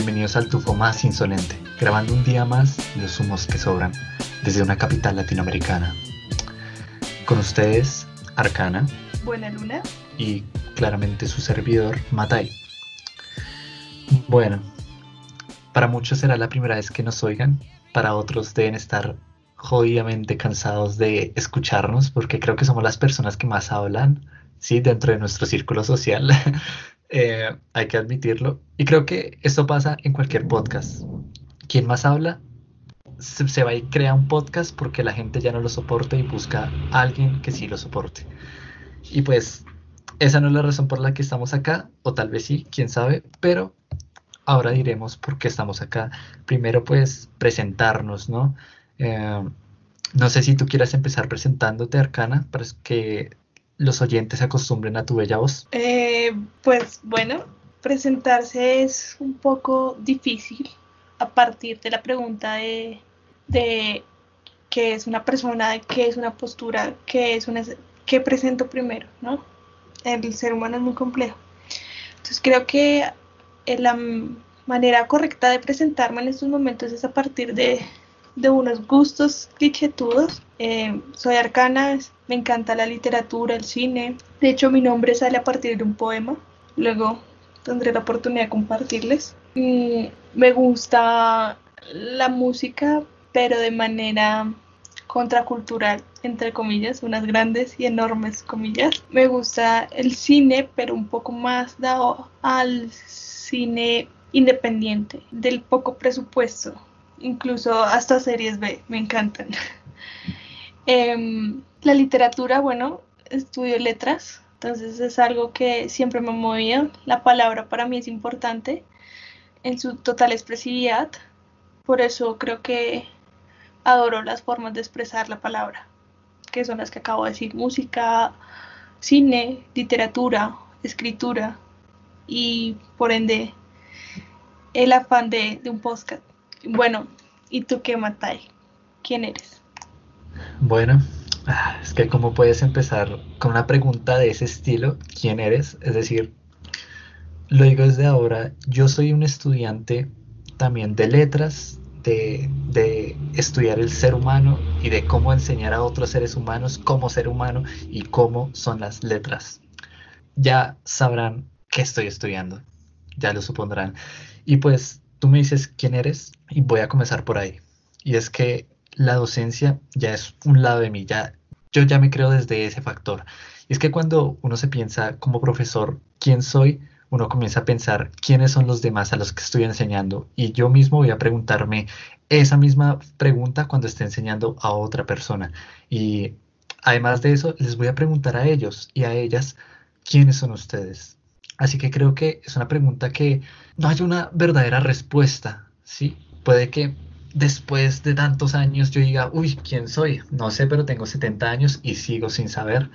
Bienvenidos al tufo más insolente, grabando un día más los humos que sobran desde una capital latinoamericana. Con ustedes, Arcana. Buena Luna. Y claramente su servidor, Matai. Bueno, para muchos será la primera vez que nos oigan, para otros deben estar jodidamente cansados de escucharnos porque creo que somos las personas que más hablan, sí, dentro de nuestro círculo social. Eh, hay que admitirlo. Y creo que esto pasa en cualquier podcast. Quien más habla se, va y crea un podcast porque la gente ya no lo soporta y busca a alguien que sí lo soporte. Y pues esa no es la razón por la que estamos acá, o tal vez sí, quién sabe, pero ahora diremos por qué estamos acá. Primero pues presentarnos, ¿no? Eh, no sé si tú quieras empezar presentándote, Arcana, para que los oyentes se acostumbren a tu bella voz. Eh, pues bueno, presentarse es un poco difícil a partir de la pregunta de, de qué es una persona, qué es una postura, qué es una qué presento primero, ¿no? El ser humano es muy complejo. Entonces creo que la manera correcta de presentarme en estos momentos es a partir de de unos gustos clichétudos. Eh, soy arcana, me encanta la literatura, el cine. De hecho, mi nombre sale a partir de un poema. Luego tendré la oportunidad de compartirles. me gusta la música, pero de manera contracultural, entre comillas, unas grandes y enormes comillas. Me gusta el cine, pero un poco más dado al cine independiente, del poco presupuesto incluso hasta series B, me encantan. Em, la literatura, bueno, estudio letras, entonces es algo que siempre me ha movido. La palabra para mí es importante en su total expresividad, por eso creo que adoro las formas de expresar la palabra, que son las que acabo de decir, música, cine, literatura, escritura y por ende el afán de, de un podcast. Bueno, ¿y tú qué, Matai? ¿Quién eres? Bueno, ah, es que cómo puedes empezar con una pregunta de ese estilo, ¿quién eres? Es decir, lo digo desde ahora, yo soy un estudiante también de letras, de, de, estudiar el ser humano y de cómo enseñar a otros seres humanos cómo ser humano y cómo son las letras. Ya sabrán qué estoy estudiando, ya lo supondrán. Y pues tú me dices quién eres y voy a comenzar por ahí. Y es que la docencia ya es un lado de mí, ya, yo ya me creo desde ese factor. Y es que cuando uno se piensa como profesor, ¿quién soy? Uno comienza a pensar quiénes son los demás a los que estoy enseñando. Y yo mismo voy a preguntarme esa misma pregunta cuando esté enseñando a otra persona. Y además de eso, les voy a preguntar a ellos y a ellas quiénes son ustedes. Así que creo que es una pregunta que no hay una verdadera respuesta, ¿sí? Puede que después de tantos años yo diga, uy, ¿quién soy? No sé, pero tengo 70 años y sigo sin saber.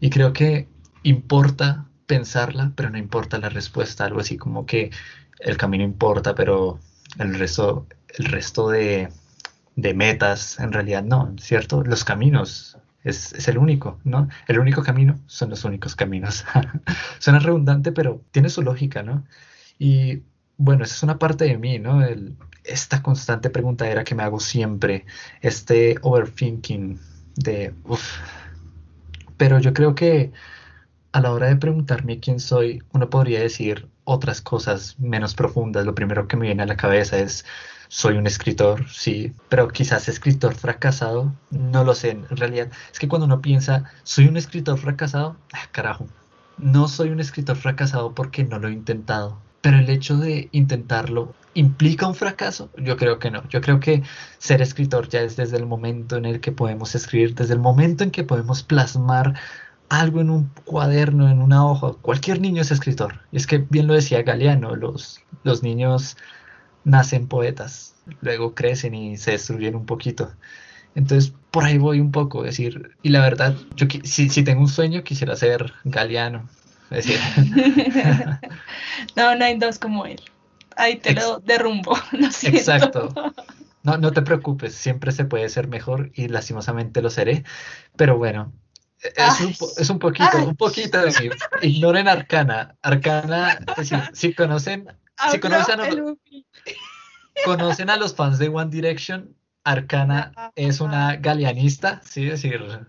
Y creo que importa pensarla, pero no importa la respuesta, algo así como que el camino importa, pero el resto, el resto de, de metas en realidad no, ¿cierto? Los caminos es, el único, ¿no? El único camino son los únicos caminos. Suena redundante, pero tiene su lógica, ¿no? Y bueno, esa es una parte de mí, ¿no? esta constante pregunta era que me hago siempre, este overthinking de, uff. Pero yo creo que a la hora de preguntarme quién soy, uno podría decir otras cosas menos profundas. Lo primero que me viene a la cabeza es soy un escritor, sí, pero quizás escritor fracasado, no lo sé, en realidad es que cuando uno piensa, soy un escritor fracasado, ah, carajo, no soy un escritor fracasado porque no lo he intentado, pero el hecho de intentarlo implica un fracaso, yo creo que no, yo creo que ser escritor ya es desde el momento en el que podemos escribir, desde el momento en que podemos plasmar algo en un cuaderno, en una hoja, cualquier niño es escritor, y es que bien lo decía Galeano, los, los niños nacen poetas, luego crecen y se destruyen un poquito. Entonces, por ahí voy un poco, decir, y la verdad, yo si, si tengo un sueño, quisiera ser galeano. Decir. no, no hay dos como él. Ahí te lo derrumbo, lo siento. Exacto. No, no te preocupes, siempre se puede ser mejor y lastimosamente lo seré. Pero bueno, es, un, es un, poquito, un poquito de mí. Ignoren Arcana. Arcana, si conocen si conocen a, los, conocen a los fans de One Direction, Arcana es una galeanista, sí, es decir,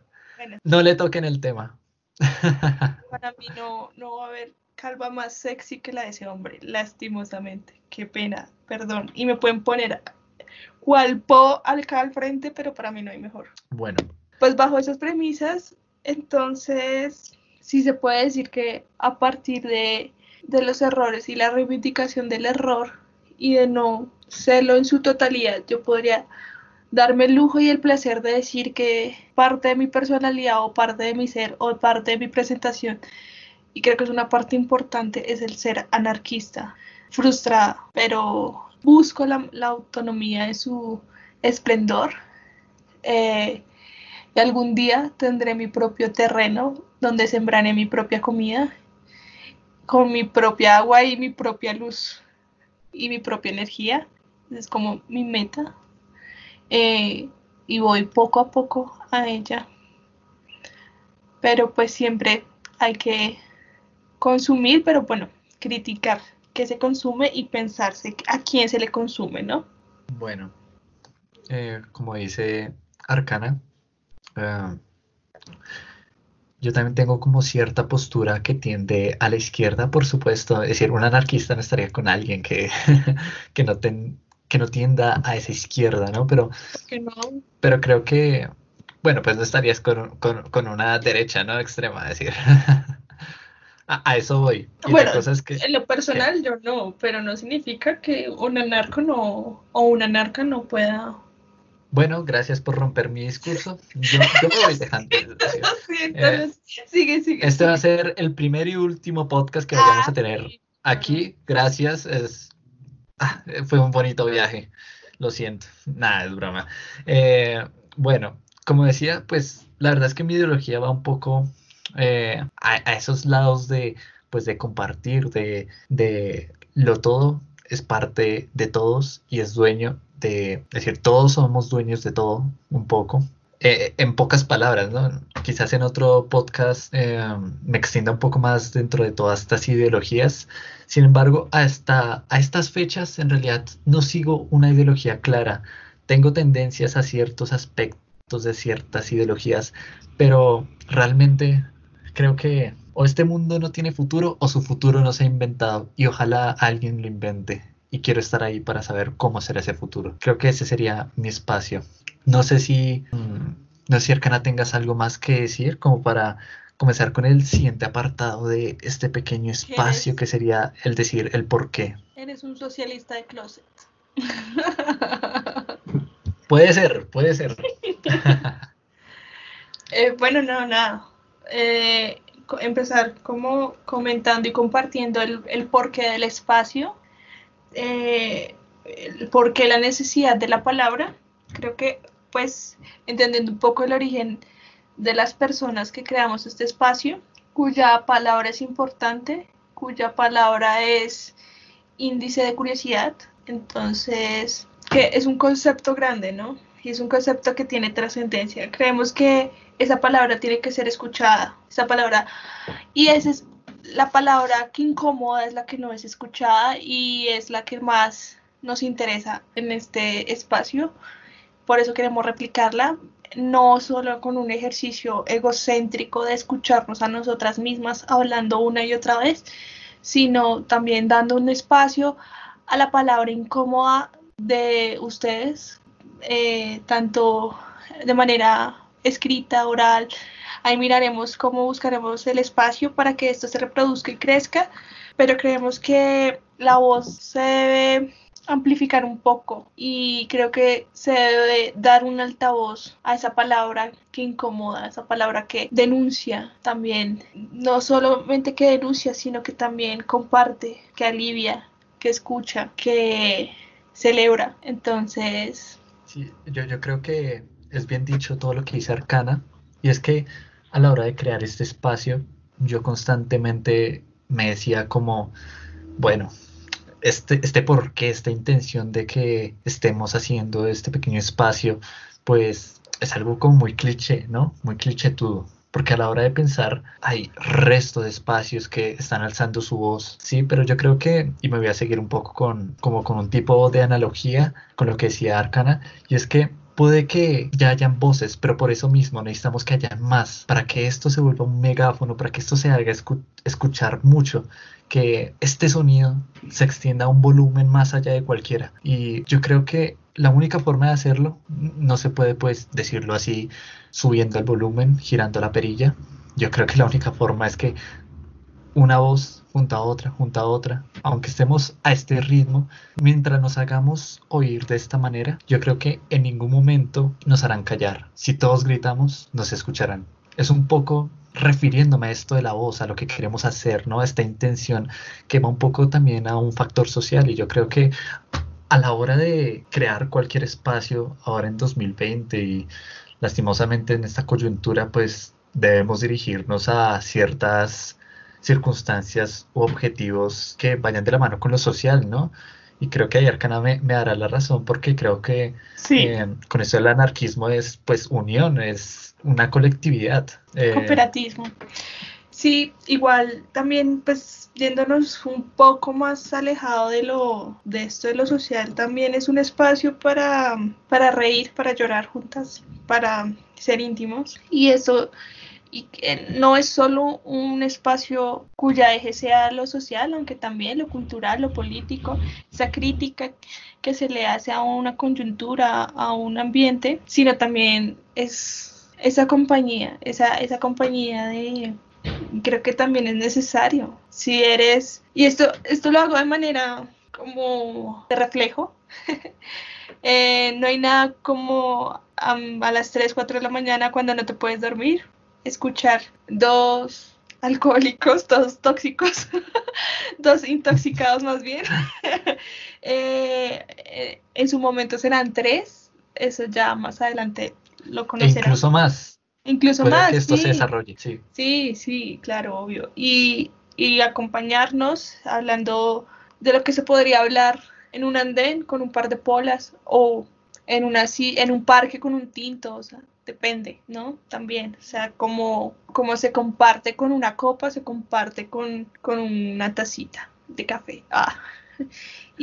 no le toquen el tema. Para mí no, no va a haber calva más sexy que la de ese hombre, lastimosamente. Qué pena, perdón. Y me pueden poner cual po acá al frente, pero para mí no hay mejor. Bueno. Pues bajo esas premisas, entonces sí se puede decir que a partir de, de los errores y la reivindicación del error y de no serlo en su totalidad, yo podría darme el lujo y el placer de decir que parte de mi personalidad o parte de mi ser o parte de mi presentación, y creo que es una parte importante, es el ser anarquista, frustrada, pero busco la, autonomía de su esplendor. Eh, y algún día tendré mi propio terreno donde sembraré mi propia comida, con mi propia agua y mi propia luz y mi propia energía. Es como mi meta. Eh, y voy poco a poco a ella. Pero pues siempre hay que consumir, pero bueno, criticar qué se consume y pensarse a quién se le consume, ¿no? Bueno, eh, como dice Arcana, eh, yo también tengo como cierta postura que tiende a la izquierda, por supuesto. Es decir, un anarquista no estaría con alguien que, que no, ten, que no tienda a esa izquierda, ¿no? Pero, pero creo que, bueno, pues no estarías con, una derecha, ¿no? Extrema, es decir. a, eso voy. bueno, en lo personal yo no, pero no significa que un anarco no, o una anarca no pueda bueno, gracias por romper mi discurso. Yo, me voy dejando. Eh, sigue, sigue. Este va a ser el primer y último podcast que vayamos a ah, tener aquí. Gracias. Es, Fue un bonito viaje, lo siento, nada, es broma. Eh, bueno, como decía, pues la verdad es que mi ideología va un poco eh, a, esos lados de, pues, de compartir, de, de lo todo es parte de todos y es dueño de, es decir, todos somos dueños de todo, un poco. Eh, en pocas palabras, ¿no? Quizás en otro podcast me extienda un poco más dentro de todas estas ideologías, sin embargo, hasta a estas fechas en realidad no sigo una ideología clara. Tengo tendencias a ciertos aspectos de ciertas ideologías, pero realmente creo que o este mundo no tiene futuro o su futuro no se ha inventado y ojalá alguien lo invente. Y quiero estar ahí para saber cómo será ese futuro. Creo que ese sería mi espacio. No sé si, mm, no sé si Arcana tengas algo más que decir como para comenzar con el siguiente apartado de este pequeño espacio que sería el decir el por qué. Eres un socialista de closet. Puede ser, puede ser. Eh, bueno, no, nada. Eh, empezar como comentando y compartiendo el, el porqué del espacio, eh, el porqué la necesidad de la palabra. Creo que, pues, entendiendo un poco el origen de las personas que creamos este espacio, cuya palabra es importante, cuya palabra es índice de curiosidad. Entonces, que es un concepto grande, ¿no? Y es un concepto que tiene trascendencia. Creemos que esa palabra tiene que ser escuchada, esa palabra. Y esa es la palabra que incomoda, es la que no es escuchada y es la que más nos interesa en este espacio. Por eso queremos replicarla no solo con un ejercicio egocéntrico de escucharnos a nosotras mismas hablando una y otra vez, sino también dando un espacio a la palabra incómoda de ustedes, eh, tanto de manera escrita, oral. Ahí miraremos cómo buscaremos el espacio para que esto se reproduzca y crezca, pero creemos que la voz se debe amplificar un poco y creo que se debe dar un altavoz a esa palabra que incomoda, esa palabra que denuncia también, no solamente que denuncia, sino que también comparte, que alivia, que escucha, que celebra. Entonces... Sí, yo, yo creo que es bien dicho todo lo que dice Arcana y es que a la hora de crear este espacio yo constantemente me decía como, bueno, este, este porqué, esta intención de que estemos haciendo este pequeño espacio, pues es algo como muy cliché, ¿no? Muy cliché todo. porque a la hora de pensar hay resto de espacios que están alzando su voz, sí, pero yo creo que, y me voy a seguir un poco con, como con un tipo de analogía con lo que decía Arcana, y es que puede que ya hayan voces, pero por eso mismo necesitamos que haya más, para que esto se vuelva un megáfono, para que esto se haga escuchar mucho, que este sonido se extienda a un volumen más allá de cualquiera. Y yo creo que la única forma de hacerlo, no se puede pues decirlo así, subiendo el volumen, girando la perilla. Yo creo que la única forma es que una voz junto a otra, junto a otra, aunque estemos a este ritmo, mientras nos hagamos oír de esta manera, yo creo que en ningún momento nos harán callar. Si todos gritamos, nos escucharán. Es un poco refiriéndome a esto de la voz, a lo que queremos hacer, ¿no? Esta intención que va un poco también a un factor social y yo creo que a la hora de crear cualquier espacio ahora en 2020 y lastimosamente en esta coyuntura pues debemos dirigirnos a ciertas circunstancias u objetivos que vayan de la mano con lo social, ¿no? Y creo que ayer Arcana me, dará la razón porque creo que eh, con eso el anarquismo es pues unión, es una colectividad. Eh, Cooperativismo. Sí, igual también pues yéndonos un poco más alejado de lo de esto de lo social, también es un espacio para, para reír, para llorar juntas, para ser íntimos. Y eso y no es solo un espacio cuya eje sea lo social, aunque también lo cultural, lo político, esa crítica que se le hace a una coyuntura, a un ambiente, sino también es esa compañía, esa, esa compañía de, creo que también es necesario. Si eres, y esto, esto lo hago de manera como de reflejo, eh, no hay nada como a las 3, 4 de la mañana cuando no te puedes dormir escuchar dos alcohólicos, dos tóxicos, dos intoxicados más bien. Eh, eh, en su momento serán tres, eso ya más adelante lo conocerán. Incluso más. Incluso más. Que esto se desarrolle, sí. Sí, sí, claro, obvio. Y, y acompañarnos hablando de lo que se podría hablar en un andén con un par de polas o en, una, en un parque con un tinto, o sea, depende, ¿no? También, o sea, como, como se comparte con una copa, se comparte con, con una tacita de café. Ah.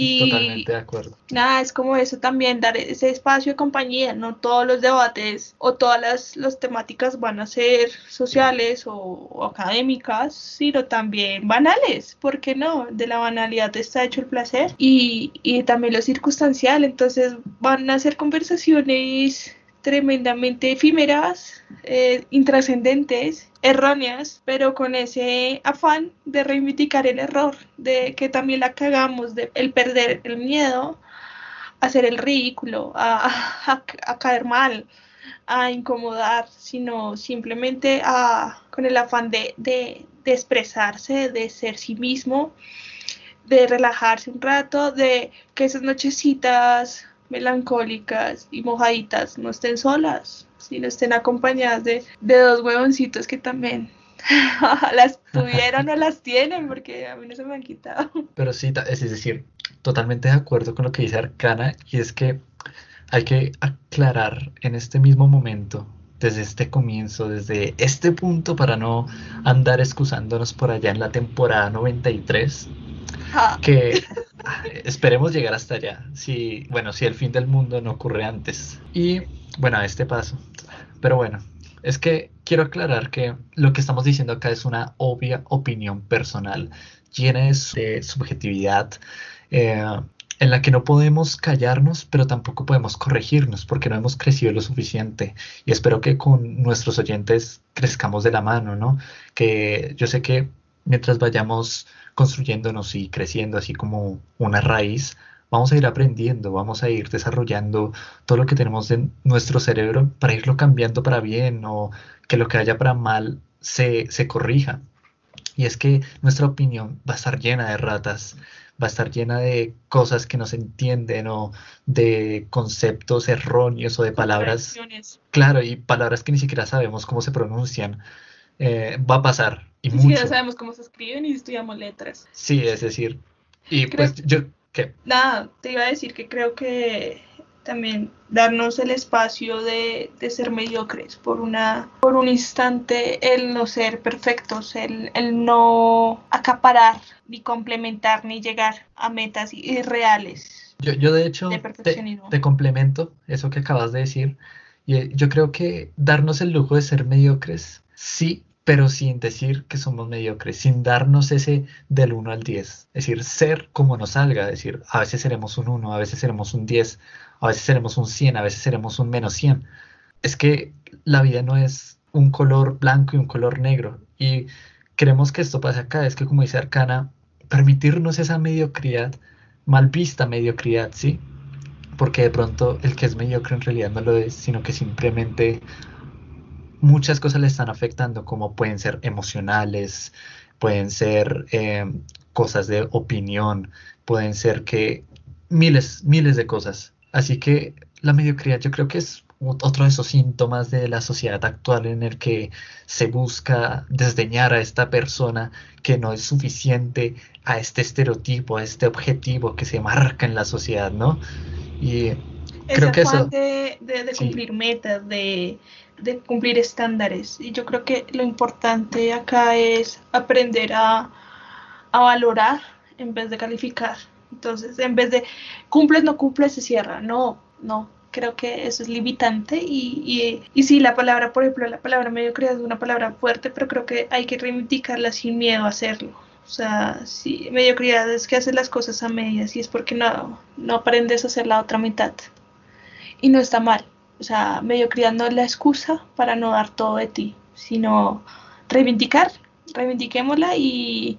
Y Totalmente de acuerdo. Nada, es como eso también, dar ese espacio de compañía. No todos los debates o todas las, las temáticas van a ser sociales o, académicas, sino también banales. ¿Por qué no? De la banalidad está hecho el placer y, y también lo circunstancial. Entonces van a ser conversaciones tremendamente efímeras, eh, intrascendentes, erróneas, pero con ese afán de reivindicar el error, de que también la cagamos, de el perder el miedo, a hacer el ridículo, a, caer mal, a incomodar, sino simplemente a, con el afán de, de, de expresarse, de ser sí mismo, de relajarse un rato, de que esas nochecitas melancólicas y mojaditas no estén solas, sino estén acompañadas de, dos huevoncitos que también las tuvieron o las tienen, porque a mí no se me han quitado. Pero sí, es decir, totalmente de acuerdo con lo que dice Arcana, y es que hay que aclarar en este mismo momento, desde este comienzo, desde este punto, para no andar excusándonos por allá en la temporada 93, que esperemos llegar hasta allá. Si, bueno, si el fin del mundo no ocurre antes. Y bueno, a este paso. Pero bueno, es que quiero aclarar que lo que estamos diciendo acá es una obvia opinión personal, llena de subjetividad, eh, en la que no podemos callarnos, pero tampoco podemos corregirnos porque no hemos crecido lo suficiente. Y espero que con nuestros oyentes crezcamos de la mano, ¿no? Que yo sé que mientras vayamos construyéndonos y creciendo así como una raíz, vamos a ir aprendiendo, vamos a ir desarrollando todo lo que tenemos en nuestro cerebro para irlo cambiando para bien o que lo que haya para mal se, se corrija. Y es que nuestra opinión va a estar llena de ratas, va a estar llena de cosas que no se entienden o de conceptos erróneos o de palabras. Claro, y palabras que ni siquiera sabemos cómo se pronuncian. Eh, va a pasar. Y Ni siquiera sabemos cómo se escriben y estudiamos letras. Sí, es decir, y pues yo, ¿qué? Nada, te iba a decir que creo que también darnos el espacio de, ser mediocres por una por un instante el no ser perfectos el, el no acaparar ni complementar ni llegar a metas irreales yo, yo de hecho te, complemento eso que acabas de decir y eh, yo creo que darnos el lujo de ser mediocres sí pero sin decir que somos mediocres, sin darnos ese del 1 al 10. Es decir, ser como nos salga, es decir, a veces seremos un 1, a veces seremos un 10, a veces seremos un 100, a veces seremos un menos 100. Es que la vida no es un color blanco y un color negro. Y queremos que esto pase acá, es que como dice Arcana, permitirnos esa mediocridad, mal vista mediocridad, ¿sí? Porque de pronto el que es mediocre en realidad no lo es, sino que simplemente muchas cosas le están afectando, como pueden ser emocionales, pueden ser eh, cosas de opinión, pueden ser que miles, miles de cosas. Así que la mediocridad yo creo que es otro de esos síntomas de la sociedad actual en el que se busca desdeñar a esta persona que no es suficiente a este estereotipo, a este objetivo que se marca en la sociedad, ¿no? Y creo que eso... De, de, cumplir metas, de, de cumplir estándares. Y yo creo que lo importante acá es aprender a, a valorar en vez de calificar. Entonces, en vez de cumples, no cumples, se cierra. No, no. Creo que eso es limitante y, y, y sí, la palabra, por ejemplo, la palabra mediocridad es una palabra fuerte, pero creo que hay que reivindicarla sin miedo a hacerlo. O sea, sí, mediocridad es que haces las cosas a medias y es porque no, no aprendes a hacer la otra mitad. Y no está mal. O sea, mediocridad no es la excusa para no dar todo de ti, sino reivindicar, reivindiquémosla y,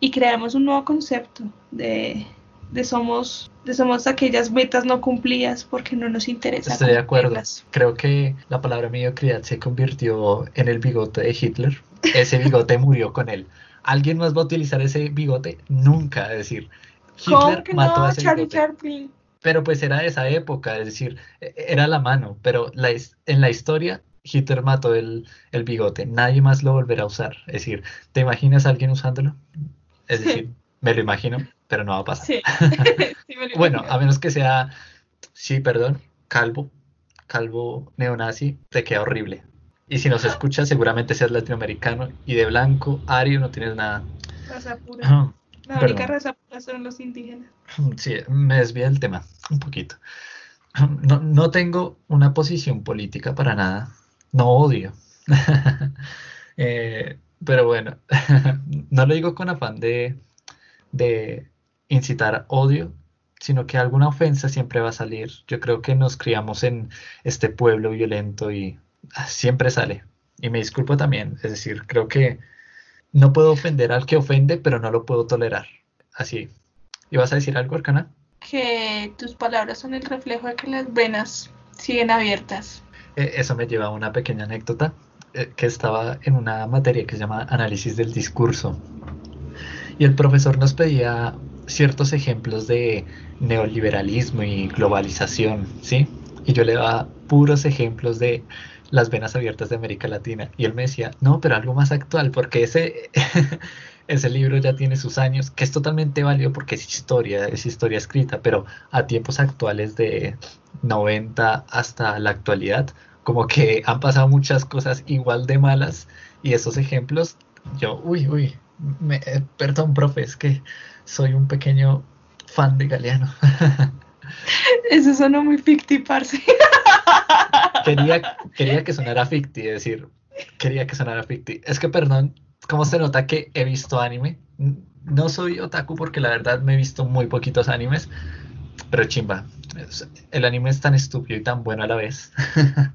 y creamos un nuevo concepto de, de somos de somos aquellas metas no cumplidas porque no nos interesa. Estoy de acuerdo. Creo que la palabra mediocridad se convirtió en el bigote de Hitler. Ese bigote murió con él. ¿Alguien más va a utilizar ese bigote? Nunca. Es decir, Hitler mató a ese bigote. Pero pues era de esa época, es decir, e, era la mano, pero la, en la historia Hitler mató el, el bigote, nadie más lo volverá a usar. Es decir, ¿te imaginas a alguien usándolo? Es decir, me lo imagino, pero no va a pasar. Sí. bueno, a menos que sea, sí, perdón, calvo, calvo neonazi, te queda horrible. Y si nos escuchas, seguramente seas latinoamericano y de blanco, ario, no tienes nada. La única raza pura son los indígenas. Sí, me desvía el tema un poquito. No, no tengo una posición política para nada. No odio. eh, pero bueno, no lo digo con afán de, de incitar odio, sino que alguna ofensa siempre va a salir. Yo creo que nos criamos en este pueblo violento y ah, siempre sale. Y me disculpo también, es decir, creo que no puedo ofender al que ofende, pero no lo puedo tolerar. Así. ¿Y vas a decir algo, Arcana? Que tus palabras son el reflejo de que las venas siguen abiertas. Eh, eso me lleva a una pequeña anécdota eh, que estaba en una materia que se llama análisis del discurso. Y el profesor nos pedía ciertos ejemplos de neoliberalismo y globalización, ¿sí? Y yo le daba puros ejemplos de las venas abiertas de América Latina. Y él me decía, no, pero algo más actual, porque ese, ese libro ya tiene sus años, que es totalmente válido porque es historia, es historia escrita, pero a tiempos actuales de 90 hasta la actualidad, como que han pasado muchas cosas igual de malas y esos ejemplos, yo, uy, uy, me, eh, perdón, profe, es que soy un pequeño fan de Galeano. Eso sonó muy ficti, parce. Quería, quería que sonara ficti, es decir, quería que sonara ficti. Es que, perdón, ¿cómo se nota que he visto anime? No soy otaku porque la verdad me he visto muy poquitos animes, pero chimba. El anime es tan estúpido y tan bueno a la vez.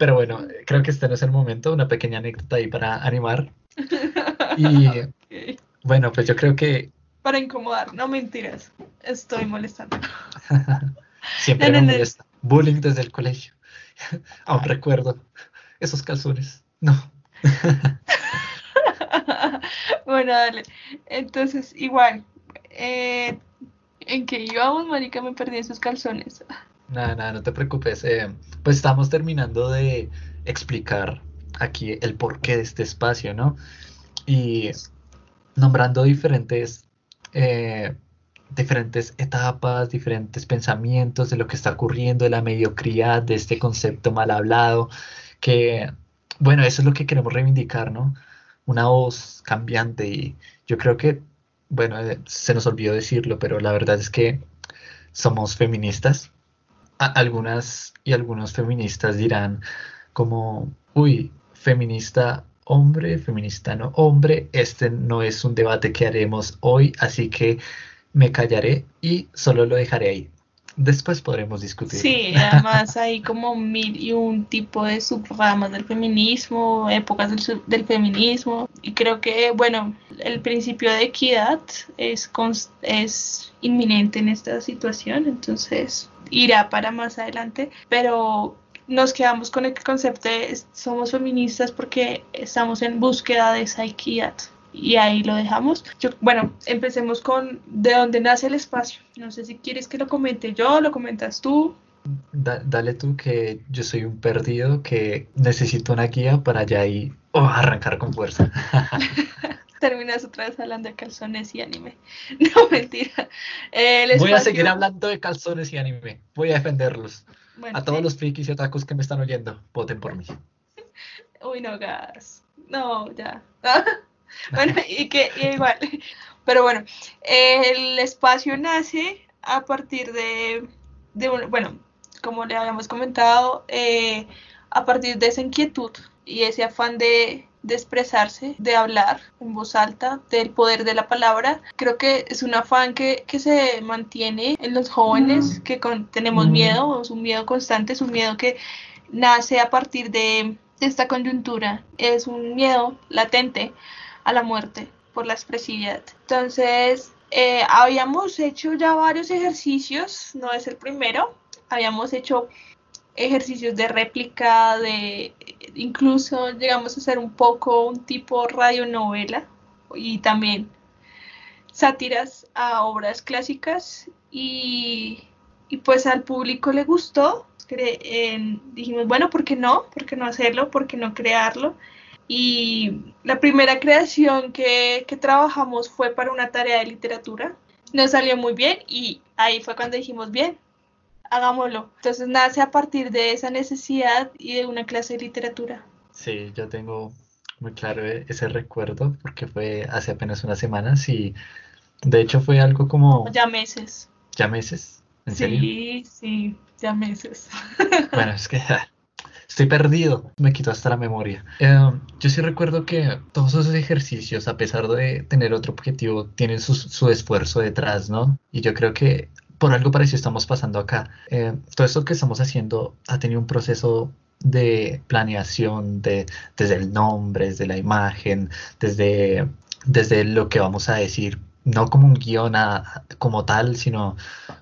Pero bueno, creo que este no es el momento, una pequeña anécdota ahí para animar. Y bueno, pues yo creo que... Para incomodar, no mentiras, estoy molestando. Siempre me molesta. Bullying desde el colegio. Aún recuerdo esos calzones. No. bueno, dale. Entonces, igual, eh, ¿en qué íbamos, marica? Me perdí esos calzones. Nada, nada, no te preocupes. Eh, pues estamos terminando de explicar aquí el porqué de este espacio, ¿no? Y nombrando diferentes eh, diferentes etapas, diferentes pensamientos de lo que está ocurriendo, de la mediocridad, de este concepto mal hablado, que, bueno, eso es lo que queremos reivindicar, ¿no? Una voz cambiante y yo creo que, bueno, eh, se nos olvidó decirlo, pero la verdad es que somos feministas. algunas y algunos feministas dirán como, uy, feminista hombre, feminista no hombre, este no es un debate que haremos hoy, así que me callaré y solo lo dejaré ahí. Después podremos discutir. Sí, además hay como mil y un tipo de subramas del feminismo, épocas del, feminismo, y creo que, bueno, el principio de equidad es, es inminente en esta situación, entonces irá para más adelante, pero nos quedamos con el concepto de somos feministas porque estamos en búsqueda de esa equidad y ahí lo dejamos. Yo, bueno, empecemos con de dónde nace el espacio. No sé si quieres que lo comente yo, lo comentas tú. dale tú que yo soy un perdido que necesito una guía para ya ahí oh, arrancar con fuerza. Terminas otra vez hablando de calzones y anime. No, mentira. Voy a seguir hablando de calzones y anime. Voy a defenderlos. a todos los frikis y otakus que me están oyendo, voten por mí. Uy, no, gas. No, ya. bueno, y que igual. Pero bueno, el espacio nace a partir de, bueno, como le habíamos comentado, eh, a partir de esa inquietud y ese afán de, expresarse, de hablar en voz alta, del poder de la palabra. Creo que es un afán que, se mantiene en los jóvenes, que tenemos miedo, es un miedo constante, es un miedo que nace a partir de esta coyuntura, es un miedo latente a la muerte por la expresividad. Entonces, eh, habíamos hecho ya varios ejercicios, no es el primero, habíamos hecho ejercicios de réplica, de incluso llegamos a hacer un poco un tipo radionovela y también sátiras a obras clásicas y, y pues al público le gustó. dijimos, bueno, ¿por qué no? ¿Por qué no hacerlo? ¿Por qué no crearlo? Y la primera creación que, trabajamos fue para una tarea de literatura. Nos salió muy bien y ahí fue cuando dijimos, bien, hagámoslo. Entonces nace a partir de esa necesidad y de una clase de literatura. Sí, yo tengo muy claro ese recuerdo porque fue hace apenas unas semanas y de hecho fue algo como... Ya meses. ¿Ya meses? ¿En sí, sí, ya meses. Bueno, es que Estoy perdido, me quito hasta la memoria. Em, yo sí recuerdo que todos esos ejercicios, a pesar de tener otro objetivo, tienen su, esfuerzo detrás, ¿no? Y yo creo que por algo parecido estamos pasando acá. Em, todo esto que estamos haciendo ha tenido un proceso de planeación de, desde el nombre, desde la imagen, desde, desde lo que vamos a decir, no como un guion como tal, sino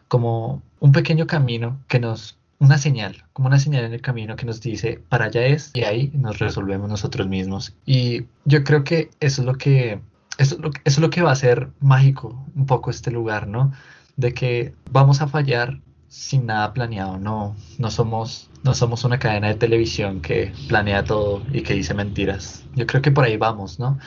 como un pequeño camino que nos una señal, como una señal en el camino que nos dice para allá es y ahí nos resolvemos nosotros mismos. Y yo creo que eso es lo que eso es lo, eso es lo que va a ser mágico un poco este lugar, ¿no? De que vamos a fallar sin nada planeado, no, no somos, no somos una cadena de televisión que planea todo y que dice mentiras. Yo creo que por ahí vamos, ¿no?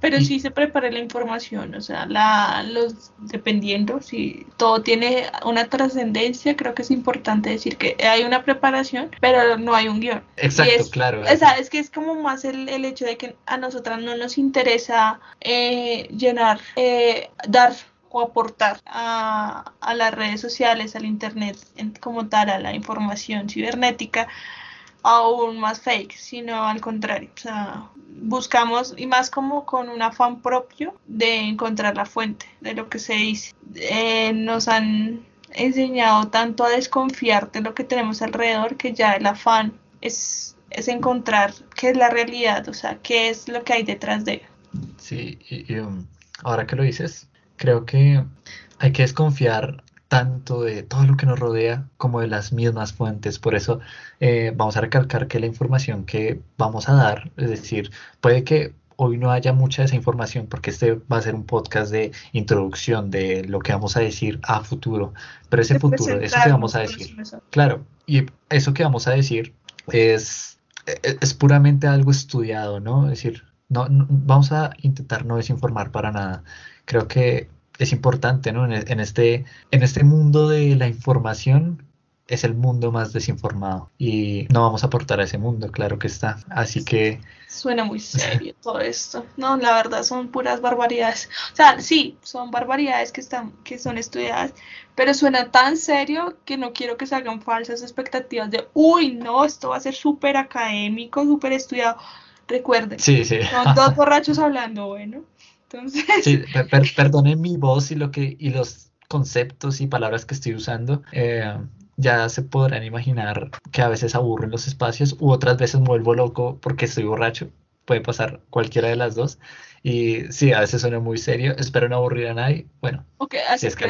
Pero sí se prepara la información, o sea, la, los, dependiendo si todo tiene una trascendencia, creo que es importante decir que hay una preparación, pero no hay un guion. Exacto, claro. O sea, es que es como más el, el hecho de que a nosotras no nos interesa eh, llenar, eh, dar o aportar a, a, las redes sociales, al Internet como tal, a la información cibernética, aún más fake, sino al contrario. O sea, buscamos, y más como con un afán propio de encontrar la fuente de lo que se dice. Eh, nos han enseñado tanto a desconfiar de lo que tenemos alrededor que ya el afán es, es encontrar qué es la realidad, o sea, qué es lo que hay detrás de Sí, y, um, ahora que lo dices, creo que hay que desconfiar tanto de todo lo que nos rodea como de las mismas fuentes. Por eso eh, vamos a recalcar que la información que vamos a dar, es decir, puede que hoy no haya mucha de esa información porque este va a ser un podcast de introducción de lo que vamos a decir a futuro, pero ese futuro, eso que vamos a decir, claro, y eso que vamos a decir es, e, es, puramente algo estudiado, ¿no? Es decir, no, vamos a intentar no desinformar para nada. Creo que es importante, ¿no? En, este, en este mundo de la información es el mundo más desinformado y no vamos a aportar a ese mundo, claro que está. Así que... Suena muy serio todo esto. No, la verdad son puras barbaridades. O sea, sí, son barbaridades que, están, que son estudiadas, pero suena tan serio que no quiero que se hagan falsas expectativas de, uy, no, esto va a ser súper académico, súper estudiado. Recuerden, sí, sí. son dos borrachos hablando, bueno. Entonces... Sí, perdonen mi voz y, lo que, y los conceptos y palabras que estoy usando. Eh, ya se podrán imaginar que a veces aburren los espacios u otras veces me vuelvo loco porque estoy borracho. Puede pasar cualquiera de las dos. Y sí, a veces suena muy serio. Espero no aburrir a nadie. Bueno, okay, es que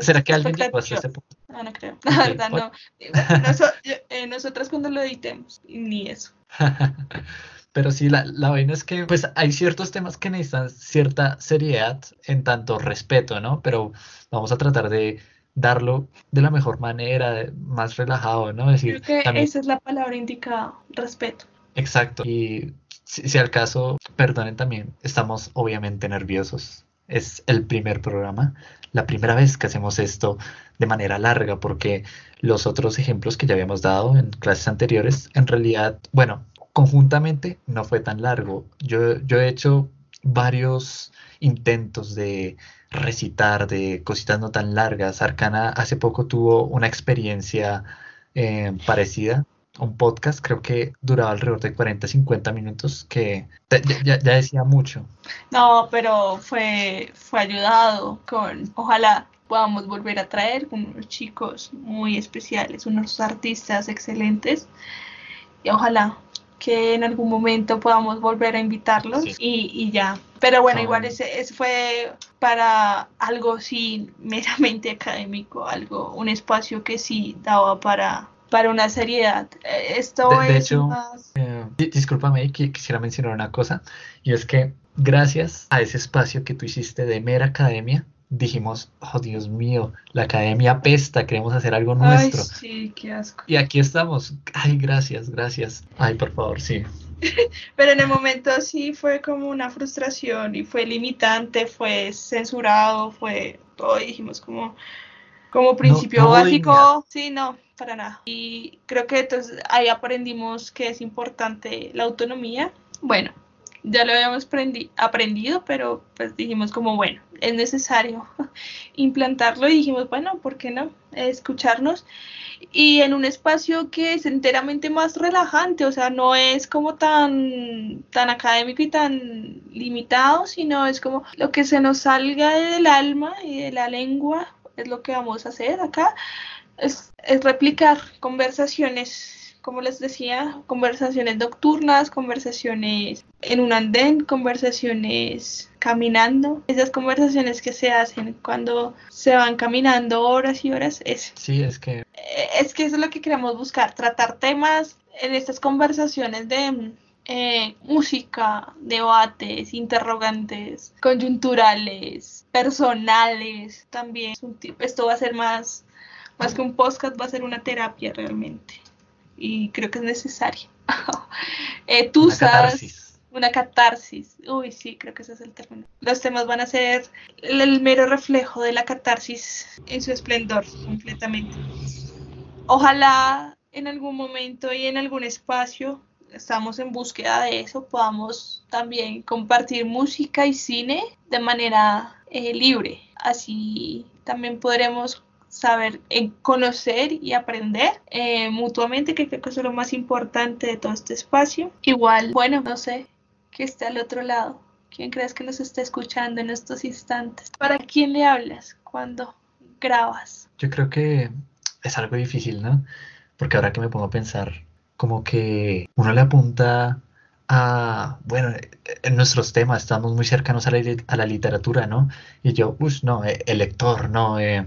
¿será que alguien llegó hasta ese punto? No, no creo. La verdad, no. Eh, nosotros cuando lo editemos, ni eso. Pero sí, la, la vaina es que pues hay ciertos temas que necesitan cierta seriedad en tanto respeto, ¿no? Pero vamos a tratar de darlo de la mejor manera, más relajado, ¿no? decir, Creo que esa es la palabra indicada, respeto. Exacto. Y si, al caso, perdonen también, estamos obviamente nerviosos. Es el primer programa, la primera vez que hacemos esto de manera larga, porque los otros ejemplos que ya habíamos dado en clases anteriores, en realidad, bueno, conjuntamente no fue tan largo. Yo, yo he hecho varios intentos de recitar, de cositas no tan largas. Arcana hace poco tuvo una experiencia eh, parecida, un podcast, creo que duraba alrededor de 40, 50 minutos, que ya, decía mucho. No, pero fue, fue ayudado con, ojalá podamos volver a traer unos chicos muy especiales, unos artistas excelentes, y ojalá que en algún momento podamos volver a invitarlos y, y, ya. Pero bueno, igual ese, ese, fue para algo sí meramente académico, algo, un espacio que sí daba para, para una seriedad. Eh, esto de, hecho, eh, discúlpame, quisiera mencionar una cosa, y es que gracias a ese espacio que tú hiciste de mera academia, dijimos, oh Dios mío, la academia pesta, queremos hacer algo nuestro. Ay, sí, qué asco. Y aquí estamos. Ay, gracias, gracias. Ay, por favor, sí. Pero en el momento sí fue como una frustración y fue limitante, fue censurado, fue todo, dijimos como, como principio básico, sí, no, para nada. Y creo que entonces ahí aprendimos que es importante la autonomía. Bueno, ya lo habíamos aprendido, pero pues dijimos como, bueno, es necesario implantarlo y dijimos, bueno, ¿por qué no? Escucharnos y en un espacio que es enteramente más relajante, o sea, no es como tan, tan académico y tan limitado, sino es como lo que se nos salga del alma y de la lengua, es lo que vamos a hacer acá, es, es replicar conversaciones como les decía, conversaciones nocturnas, conversaciones en un andén, conversaciones caminando, esas conversaciones que se hacen cuando se van caminando horas y horas, es. Sí, es que... Eh, es que eso es lo que queremos buscar, tratar temas en estas conversaciones de eh, música, debates, interrogantes, coyunturales, personales, también. Esto va a ser más, más que un podcast, va a ser una terapia realmente y creo que es necesario. eh, tú una Catarsis. Una catarsis. Uy, sí, creo que ese es el término. Los temas van a ser el, mero reflejo de la catarsis en su esplendor, completamente. Ojalá en algún momento y en algún espacio, estamos en búsqueda de eso, podamos también compartir música y cine de manera eh, libre. Así también podremos saber en conocer y aprender eh, mutuamente, que creo que es lo más importante de todo este espacio. Igual, bueno, no sé, que está al otro lado. ¿Quién crees que nos está escuchando en estos instantes? ¿Para quién le hablas cuando grabas? Yo creo que es algo difícil, ¿no? Porque ahora que me pongo a pensar, como que uno le apunta a, bueno, en nuestros temas estamos muy cercanos a la, literatura, ¿no? Y yo, uff, no, eh, el lector, ¿no? Eh,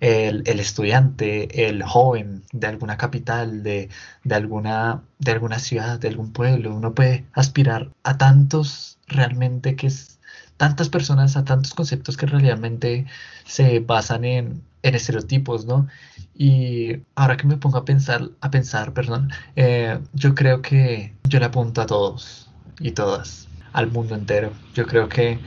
el, estudiante, el joven de alguna capital, de, de, alguna, de alguna ciudad, de algún pueblo, uno puede aspirar a tantos realmente que es, tantas personas, a tantos conceptos que realmente se basan en, estereotipos, ¿no? Y ahora que me pongo a pensar, a pensar, perdón, eh, yo creo que yo le apunto a todos y todas, al mundo entero. Yo creo que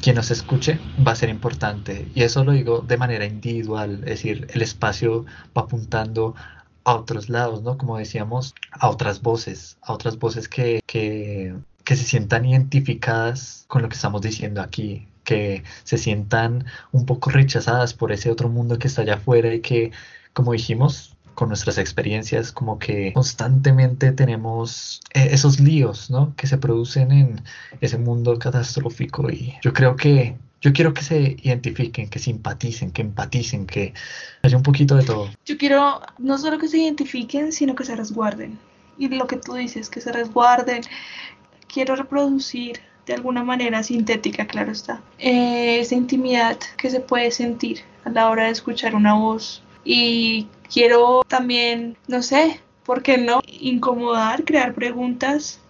quien nos escuche va a ser importante. Y eso lo digo de manera individual, es decir, el espacio va apuntando a otros lados, ¿no? Como decíamos, a otras voces, a otras voces que, que, que se sientan identificadas con lo que estamos diciendo aquí, que se sientan un poco rechazadas por ese otro mundo que está allá afuera y que, como dijimos, con nuestras experiencias, como que constantemente tenemos eh, esos líos, ¿no? Que se producen en ese mundo catastrófico y yo creo que yo quiero que se identifiquen, que simpaticen, que empaticen, que haya un poquito de todo. Yo quiero no solo que se identifiquen, sino que se resguarden. Y lo que tú dices, que se resguarden. Quiero reproducir de alguna manera sintética, claro está, eh, esa intimidad que se puede sentir a la hora de escuchar una voz. Y quiero también, no sé, ¿por qué no? Incomodar, crear preguntas,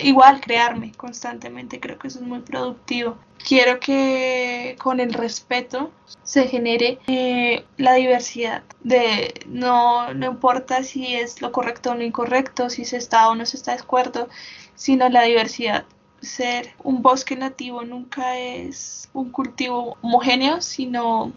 igual crearme constantemente, creo que eso es muy productivo. Quiero que con el respeto se genere eh, la diversidad de no, no importa si es lo correcto o lo incorrecto, si se está o no se está de acuerdo, sino la diversidad ser un bosque nativo nunca es un cultivo homogéneo, sino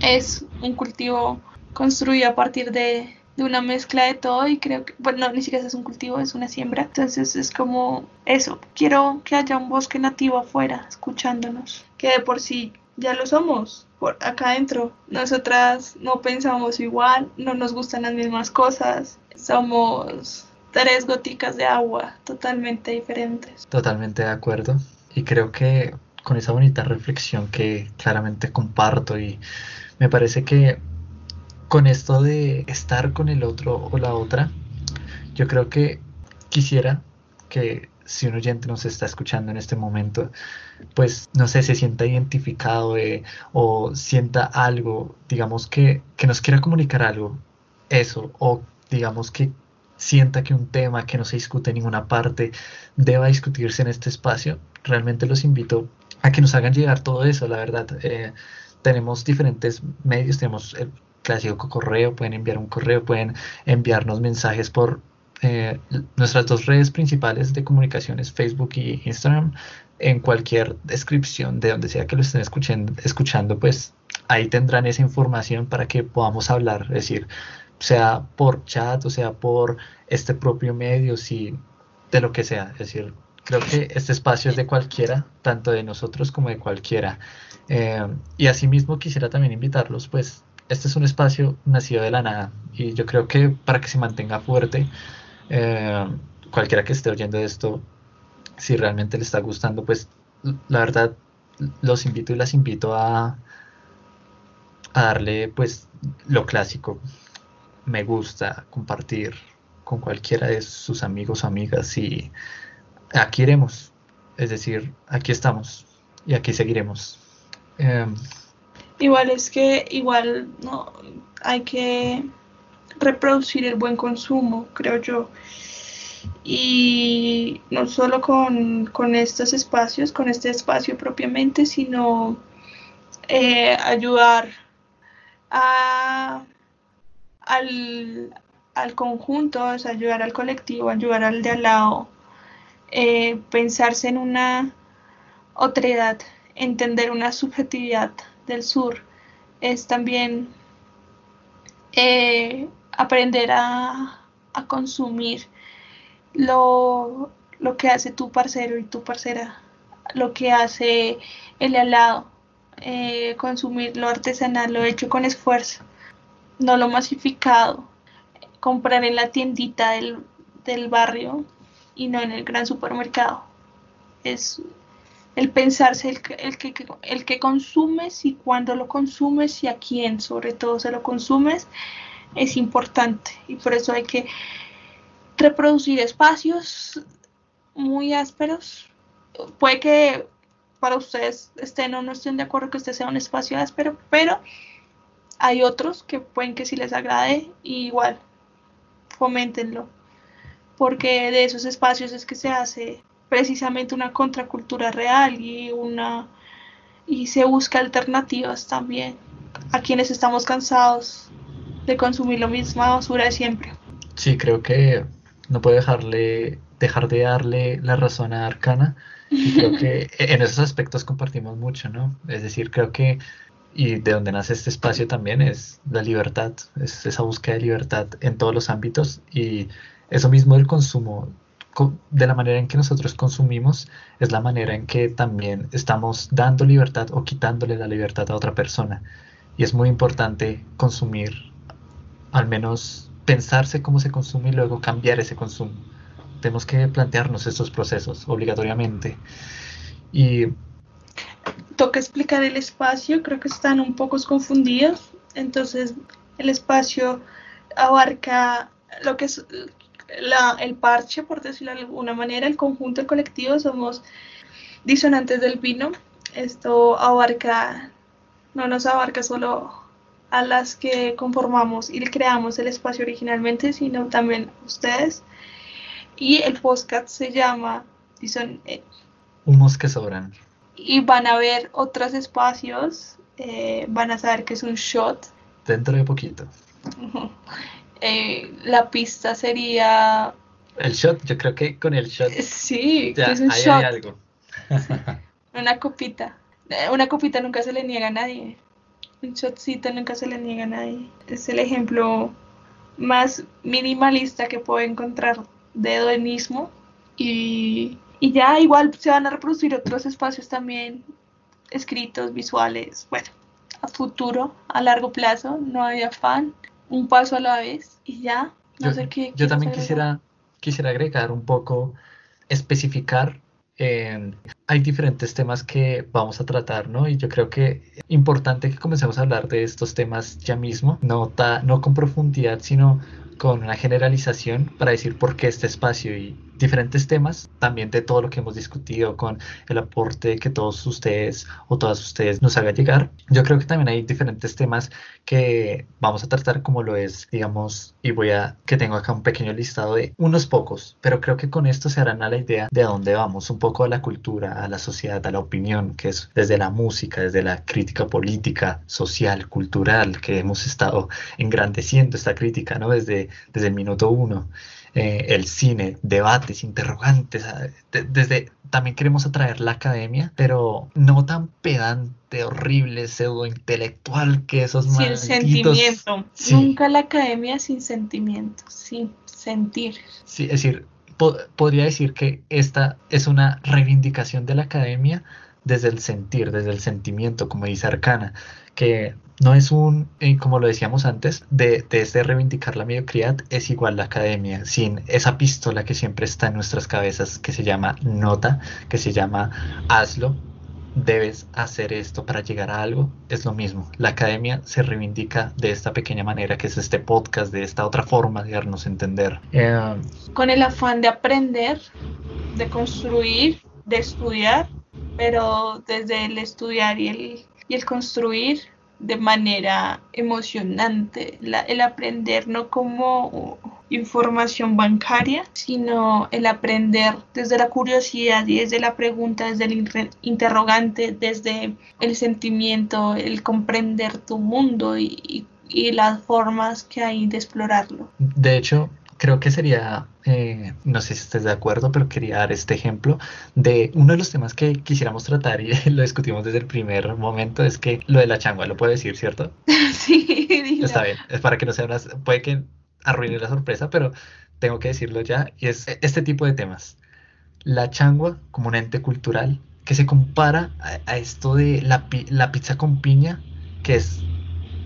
es un cultivo construido a partir de, una mezcla de todo y creo que, bueno, ni siquiera es un cultivo, es una siembra. Entonces es como eso, quiero que haya un bosque nativo afuera escuchándonos, que de por sí ya lo somos, por acá adentro. Nosotras no pensamos igual, no nos gustan las mismas cosas, somos tres goticas de agua totalmente diferentes. Totalmente de acuerdo. Y creo que con esa bonita reflexión que claramente comparto y me parece que con esto de estar con el otro o la otra, yo creo que quisiera que si un oyente nos está escuchando en este momento, pues no sé, se sienta identificado eh, o sienta algo, digamos que, que nos quiera comunicar algo, eso, o digamos que sienta que un tema que no se discute en ninguna parte deba discutirse en este espacio, realmente los invito a que nos hagan llegar todo eso, la verdad. Eh, tenemos diferentes medios, tenemos el clásico correo, pueden enviar un correo, pueden enviarnos mensajes por eh, nuestras dos redes principales de comunicaciones, Facebook y Instagram. En cualquier descripción de donde sea que lo estén escuchando, escuchando pues ahí tendrán esa información para que podamos hablar. Es decir, sea por chat o sea por este propio medio, si de lo que sea. Es decir, creo que este espacio es de cualquiera, tanto de nosotros como de cualquiera. Eh, y asimismo quisiera también invitarlos, pues este es un espacio nacido de la nada y yo creo que para que se mantenga fuerte, eh, cualquiera que esté oyendo esto, si realmente le está gustando, pues la verdad los invito y las invito a, a darle pues lo clásico, me gusta compartir con cualquiera de sus amigos o amigas y aquí iremos. Es decir, aquí estamos y aquí seguiremos. Em, igual es que igual no hay que reproducir el buen consumo, creo yo. Y no solo con, estos espacios, con este espacio propiamente, sino eh, ayudar a al, al conjunto, es ayudar al colectivo, ayudar al de al lado, eh, pensarse en una otredad, entender una subjetividad del sur, es también eh, aprender a, a consumir lo, lo, que hace tu parcero y tu parcera, lo que hace el de al lado, eh, consumir lo artesanal, lo hecho con esfuerzo no lo masificado, comprar en la tiendita del, barrio y no en el gran supermercado. Es el pensarse el, el, que, el que consumes y cuándo lo consumes y a quién sobre todo se lo consumes es importante y por eso hay que reproducir espacios muy ásperos. Puede que para ustedes estén o no estén de acuerdo que este sea un espacio áspero, pero hay otros que pueden que si les agrade igual foméntenlo porque de esos espacios es que se hace precisamente una contracultura real y una y se busca alternativas también a quienes estamos cansados de consumir lo misma basura de siempre. Sí, creo que no puedo dejarle dejar de darle la razón a Arcana. Y creo que en esos aspectos compartimos mucho, ¿no? Es decir, creo que, y de donde nace este espacio también, es la libertad, es esa búsqueda de libertad en todos los ámbitos y eso mismo del consumo, de la manera en que nosotros consumimos, es la manera en que también estamos dando libertad o quitándole la libertad a otra persona. Y es muy importante consumir, al menos pensarse cómo se consume y luego cambiar ese consumo. Tenemos que plantearnos estos procesos obligatoriamente. Y toca explicar el espacio, creo que están un poco confundidos. Entonces, el espacio abarca lo que es el parche, por decirlo de alguna manera, el conjunto el colectivo, somos disonantes del vino. Esto abarca, no nos abarca solo a las que conformamos y creamos el espacio originalmente, sino también ustedes. Y el podcast se llama Dison, eh, Humos que sobran. Y van a ver otros espacios, eh, van a saber que es un shot. Dentro de poquito. Eh, la pista sería... El shot, yo creo que con el shot... Sí, es un shot. Hay algo. Una copita. Una copita nunca se le niega a nadie. Un shotcito nunca se le niega a nadie. Es el ejemplo más minimalista que puedo encontrar de hedonismo. Y, y ya igual se van a reproducir otros espacios también, escritos, visuales. Bueno, a futuro, a largo plazo, no hay afán un paso a la vez y ya. No yo, sé qué. Yo también quisiera, quisiera agregar un poco, especificar. Hay diferentes temas que vamos a tratar, ¿no? Y yo creo que es importante que comencemos a hablar de estos temas ya mismo, no, no con profundidad, sino con una generalización para decir por qué este espacio y diferentes temas, también de todo lo que hemos discutido con el aporte que todos ustedes o todas ustedes nos hagan llegar. Yo creo que también hay diferentes temas que vamos a tratar como lo es, digamos, y voy a que tengo acá un pequeño listado de unos pocos, pero creo que con esto se harán a la idea de a dónde vamos, un poco a la cultura, a la sociedad, a la opinión, que es desde la música, desde la crítica política, social, cultural, que hemos estado engrandeciendo esta crítica, ¿no? Desde, desde el minuto uno. Eh, el cine, debates, interrogantes. desde también queremos atraer la academia, pero no tan pedante, horrible, pseudo intelectual que esos Sin sentimiento. Nunca la academia sin sentimiento, sin sentir. Sí, es decir, podría decir que esta es una reivindicación de la academia desde el sentir, desde el sentimiento, como dice Arcana, que no es un, eh, como lo decíamos antes, de, de este reivindicar la mediocridad, es igual la academia, sin esa pistola que siempre está en nuestras cabezas, que se llama nota, que se llama hazlo, debes hacer esto para llegar a algo, es lo mismo. La academia se reivindica de esta pequeña manera, que es este podcast, de esta otra forma de darnos a entender. Eh, Con el afán de aprender, de construir, de estudiar, pero desde el estudiar y el, y el construir de manera emocionante, el aprender no como información bancaria, sino el aprender desde la curiosidad y desde la pregunta, desde el interrogante, desde el sentimiento, el comprender tu mundo y, y las formas que hay de explorarlo. De hecho, creo que sería, eh, no sé si estés de acuerdo, pero quería dar este ejemplo de uno de los temas que quisiéramos tratar y lo discutimos desde el primer momento, es que lo de la changua, ¿lo puedo decir, cierto? sí, dilo. Está bien, es para que no sea una, puede que arruine la sorpresa, pero tengo que decirlo ya, y es este tipo de temas. La changua como un ente cultural que se compara a, esto de la, la pizza con piña, que es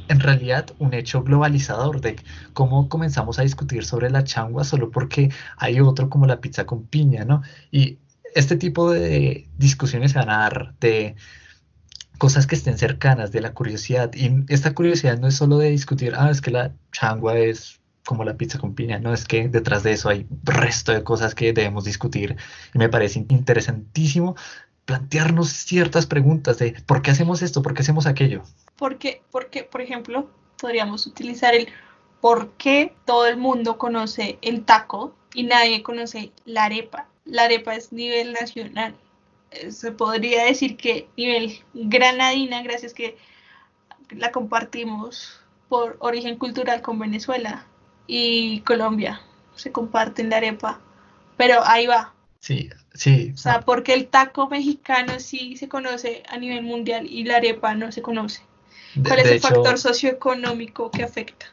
en realidad un hecho globalizador de cómo comenzamos a discutir sobre la changua solo porque hay otro como la pizza con piña, ¿no? Y este tipo de discusiones se van a dar de cosas que estén cercanas, de la curiosidad. Y esta curiosidad no es solo de discutir, ah, es que la changua es como la pizza con piña, no, es que detrás de eso hay resto de cosas que debemos discutir. Y me parece interesantísimo plantearnos ciertas preguntas de por qué hacemos esto, por qué hacemos aquello. Porque, porque, por ejemplo, podríamos utilizar el por qué todo el mundo conoce el taco y nadie conoce la arepa. La arepa es nivel nacional. Eh, se podría decir que nivel granadina, gracias que la compartimos por origen cultural con Venezuela y Colombia. Se comparten la arepa pero ahí va. Sí, sí. O sea, porque el taco mexicano sí se conoce a nivel mundial y la arepa no se conoce. ¿Cuál es el factor socioeconómico que afecta?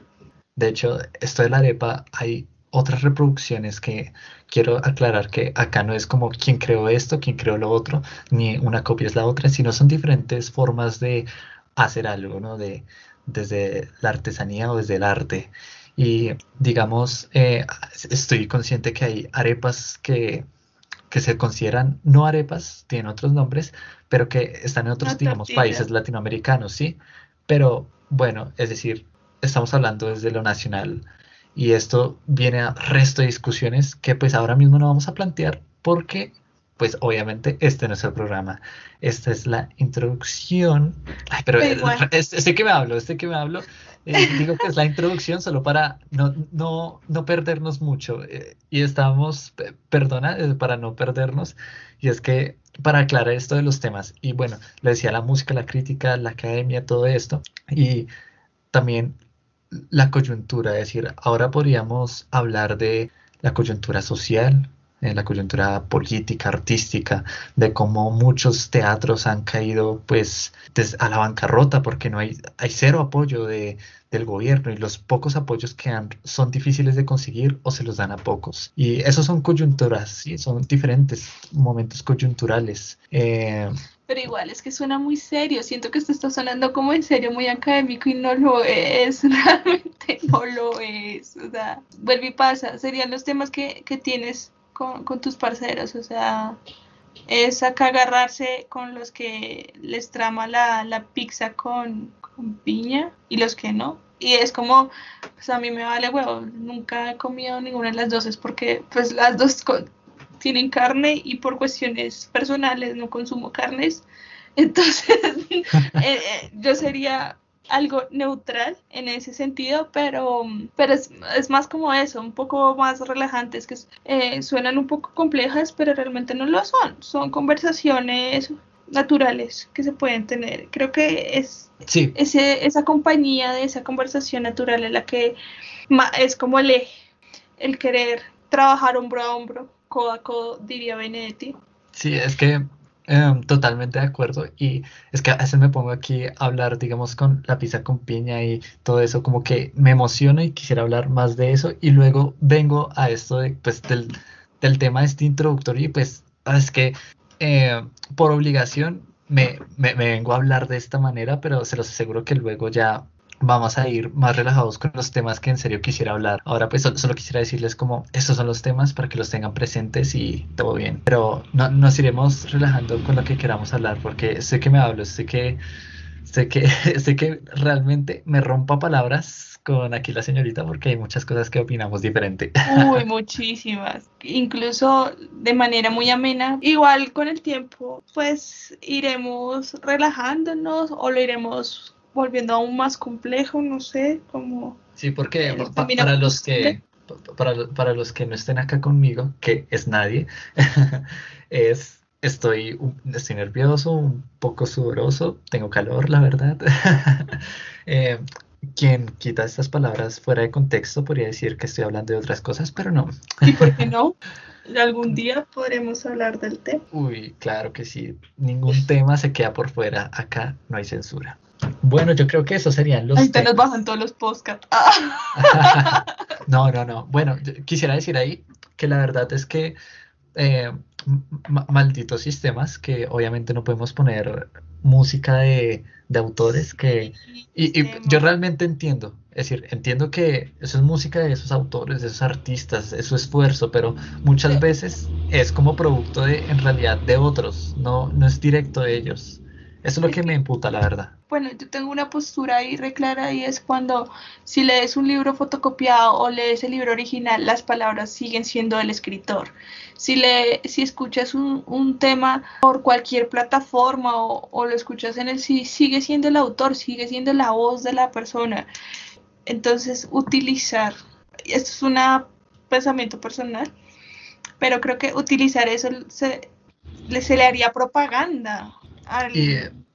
De hecho, esto de la arepa, hay otras reproducciones que quiero aclarar que acá no es como quién creó esto, quién creó lo otro, ni una copia es la otra, sino son diferentes formas de hacer algo, ¿no? De, desde la artesanía o desde el arte. Y digamos, eh, estoy consciente que hay arepas que, que, se consideran no arepas, tienen otros nombres, pero que están en otros, digamos, países latinoamericanos, ¿sí? Pero bueno, es decir, estamos hablando desde lo nacional y esto viene a resto de discusiones que pues ahora mismo no vamos a plantear porque pues obviamente este no es el programa. Esta es la introducción. Ay, pero este, este, que me hablo, este que me hablo, eh, digo que es la introducción solo para no, no, no perdernos mucho. Eh, y estamos, perdona, eh, para no perdernos. Y es que para aclarar esto de los temas, y bueno, le decía la música, la crítica, la academia, todo esto, y también la coyuntura, es decir, ahora podríamos hablar de la coyuntura social, en la coyuntura política, artística, de cómo muchos teatros han caído pues a la bancarrota porque no hay, hay cero apoyo de, del gobierno y los pocos apoyos que han son difíciles de conseguir o se los dan a pocos. Y esos son coyunturas, ¿sí? son diferentes momentos coyunturales. Eh, pero igual es que suena muy serio, siento que esto está sonando como en serio, muy académico y no lo es, realmente no lo es. O sea, vuelve y pasa, serían los temas que, que tienes con, tus parceros, o sea, es acá agarrarse con los que les trama la, pizza con, piña y los que no. Y es como, pues a mí me vale huevo, nunca he comido ninguna de las dos, es porque pues las dos tienen carne y por cuestiones personales no consumo carnes. Entonces, eh, eh, yo sería algo neutral en ese sentido, pero, pero es, más como eso, un poco más relajantes, que eh, suenan un poco complejas, pero realmente no lo son. Son conversaciones naturales que se pueden tener. Creo que es ese, esa compañía de esa conversación natural en la que es como el eje, el querer trabajar hombro a hombro, codo a codo, diría Benedetti. Sí, es que Em, totalmente de acuerdo. Y es que a veces me pongo aquí a hablar, digamos, con la pizza con piña y todo eso, como que me emociono y quisiera hablar más de eso. Y luego vengo a esto de, pues, del, del tema este introductorio y pues es que eh, por obligación me, me, me vengo a hablar de esta manera, pero se los aseguro que luego ya vamos a ir más relajados con los temas que en serio quisiera hablar. Ahora pues solo, quisiera decirles como estos son los temas para que los tengan presentes y todo bien. Pero no, nos iremos relajando con lo que queramos hablar porque sé que me hablo, sé que sé que sé que realmente me rompa palabras con aquí la señorita porque hay muchas cosas que opinamos diferente. Uy, muchísimas. Incluso de manera muy amena. Igual con el tiempo pues iremos relajándonos o lo iremos volviendo aún más complejo, no sé, como... Sí, porque para los que... Para, para, los que no estén acá conmigo, que es nadie, es estoy, estoy nervioso, un poco sudoroso, tengo calor, la verdad. eh, quien quita estas palabras fuera de contexto podría decir que estoy hablando de otras cosas, pero no. ¿Y por qué no? Algún día podremos hablar del tema. Uy, claro que sí. Ningún tema se queda por fuera. Acá no hay censura. Bueno, yo creo que esos serían los. Ahí te nos bajan todos los podcasts. no, no, no. Bueno, quisiera decir ahí que la verdad es que eh, malditos sistemas que obviamente no podemos poner música de, autores que... Y, y, yo realmente entiendo, es decir, entiendo que eso es música de esos autores, de esos artistas, es su esfuerzo, pero muchas veces es como producto de, en realidad, de otros, no, no es directo de ellos. Eso es lo que me imputa, la verdad. Bueno, yo tengo una postura ahí reclara y es cuando si lees un libro fotocopiado o lees el libro original, las palabras siguen siendo del escritor. Si, le, si escuchas un, un tema por cualquier plataforma o, o, lo escuchas en el sí, sigue siendo el autor, sigue siendo la voz de la persona. Entonces, utilizar, esto es un pensamiento personal, pero creo que utilizar eso se, se le haría propaganda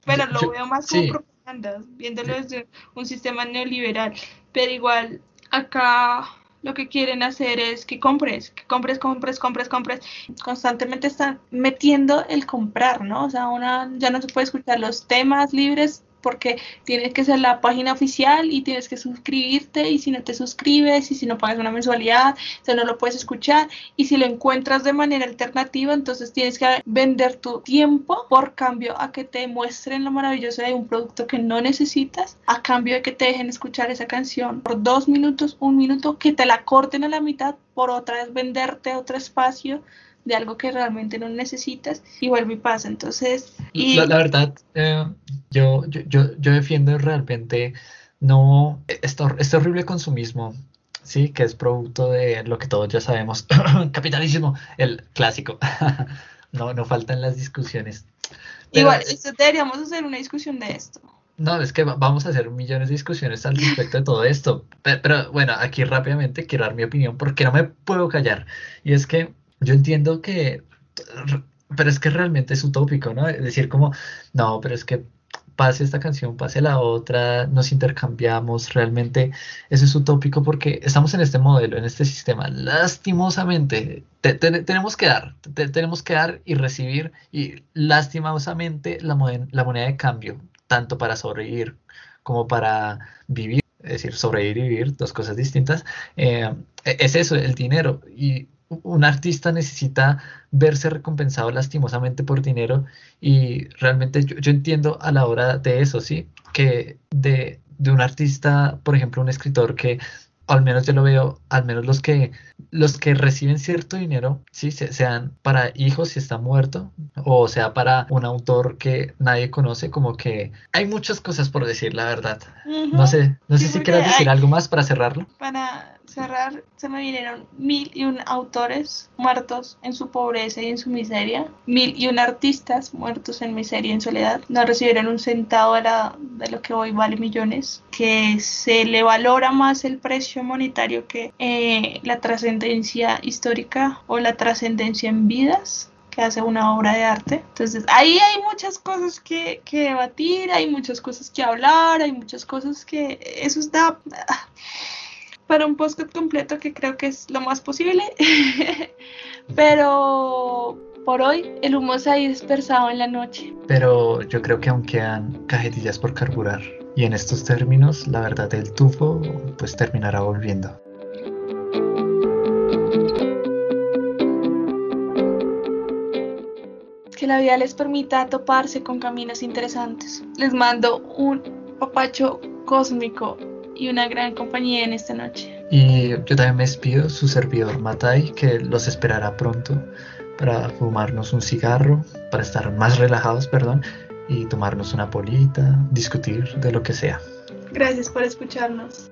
pero lo veo más como propaganda, viéndolo desde un sistema neoliberal. Pero igual, acá lo que quieren hacer es que compres, que compres, compres, compres, compres. Constantemente están metiendo el comprar, ¿no? O sea, una ya no se puede escuchar los temas libres porque tienes que ser la página oficial y tienes que suscribirte y si no te suscribes y si no pagas una mensualidad, o no lo puedes escuchar y si lo encuentras de manera alternativa, entonces tienes que vender tu tiempo por cambio a que te muestren lo maravilloso de un producto que no necesitas, a cambio de que te dejen escuchar esa canción por dos minutos, un minuto, que te la corten a la mitad por otra vez venderte otro espacio de algo que realmente no necesitas y vuelve y pasa. Entonces, y... La, verdad, eh, yo, yo, yo, defiendo realmente no este, este horrible consumismo, sí, que es producto de lo que todos ya sabemos, capitalismo, el clásico. no, no faltan las discusiones. Igual, deberíamos hacer una discusión de esto. No, es que vamos a hacer millones de discusiones al respecto de todo esto. pero, bueno, aquí rápidamente quiero dar mi opinión porque no me puedo callar. Y es que yo entiendo que, pero es que realmente es utópico, ¿no? Decir como, no, pero es que pase esta canción, pase la otra, nos intercambiamos, realmente eso es utópico porque estamos en este modelo, en este sistema. Lastimosamente, tenemos que dar, tenemos que dar y recibir y lastimosamente la, la moneda de cambio, tanto para sobrevivir como para vivir, es decir, sobrevivir y vivir, dos cosas distintas, eh, es eso, el dinero. Y un artista necesita verse recompensado lastimosamente por dinero y realmente yo, entiendo a la hora de eso, ¿sí? Que de, de, un artista, por ejemplo, un escritor que al menos yo lo veo, al menos los que los que reciben cierto dinero, sí, sean para hijos si está muerto, o sea para un autor que nadie conoce, como que hay muchas cosas por decir, la verdad. No sé, no sé si quieres decir algo más para cerrarlo. Para cerrar, se me vinieron mil y un autores muertos en su pobreza y en su miseria, mil y un artistas muertos en miseria y en soledad, no recibieron un centavo de, lo que hoy vale millones, que se le valora más el precio monetario que eh, la trascendencia histórica o la trascendencia en vidas que hace una obra de arte. Entonces, ahí hay muchas cosas que, que debatir, hay muchas cosas que hablar, hay muchas cosas que eso está para un podcast completo que creo que es lo más posible. Pero por hoy el humo se ha dispersado en la noche. Pero yo creo que aún quedan cajetillas por carburar. Y en estos términos, la verdad del tufo pues terminará volviendo. Que la vida les permita toparse con caminos interesantes. Les mando un papacho cósmico y una gran compañía en esta noche. Y yo también me despido, su servidor Matai, que los esperará pronto para fumarnos un cigarro, para estar más relajados, perdón, y tomarnos una polita, discutir de lo que sea. Gracias por escucharnos.